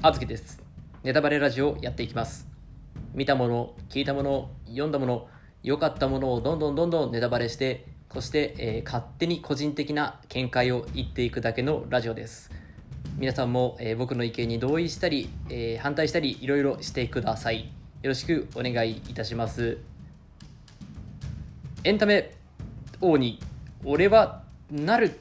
あずきです。ネタバレラジオやっていきます。見たもの、聞いたもの、読んだもの、良かったものをどんどんどんどんネタバレして、そして、えー勝手に個人的な見解を言っていくだけのラジオです。皆さんも、えー僕の意見に同意したり、えー反対したり、いろいろしてください。よろしくお願いいたします。エンタメ王に俺はなる